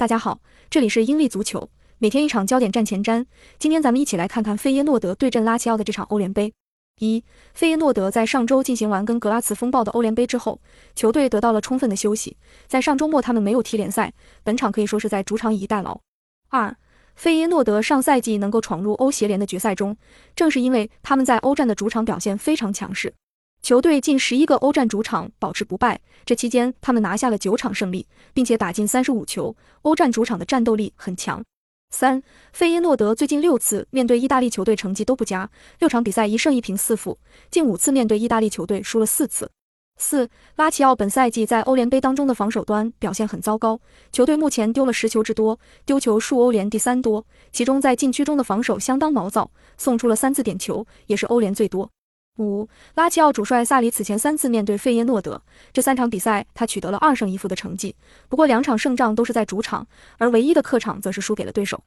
大家好，这里是英利足球，每天一场焦点战前瞻。今天咱们一起来看看费耶诺德对阵拉齐奥的这场欧联杯。一，费耶诺德在上周进行完跟格拉茨风暴的欧联杯之后，球队得到了充分的休息。在上周末他们没有踢联赛，本场可以说是在主场以逸待劳。二，费耶诺德上赛季能够闯入欧协联的决赛中，正是因为他们在欧战的主场表现非常强势。球队近十一个欧战主场保持不败，这期间他们拿下了九场胜利，并且打进三十五球。欧战主场的战斗力很强。三，费耶诺德最近六次面对意大利球队成绩都不佳，六场比赛一胜一平四负，近五次面对意大利球队输了四次。四，拉齐奥本赛季在欧联杯当中的防守端表现很糟糕，球队目前丢了十球之多，丢球数欧联第三多，其中在禁区中的防守相当毛躁，送出了三次点球，也是欧联最多。五，拉齐奥主帅萨里此前三次面对费耶诺德，这三场比赛他取得了二胜一负的成绩，不过两场胜仗都是在主场，而唯一的客场则是输给了对手。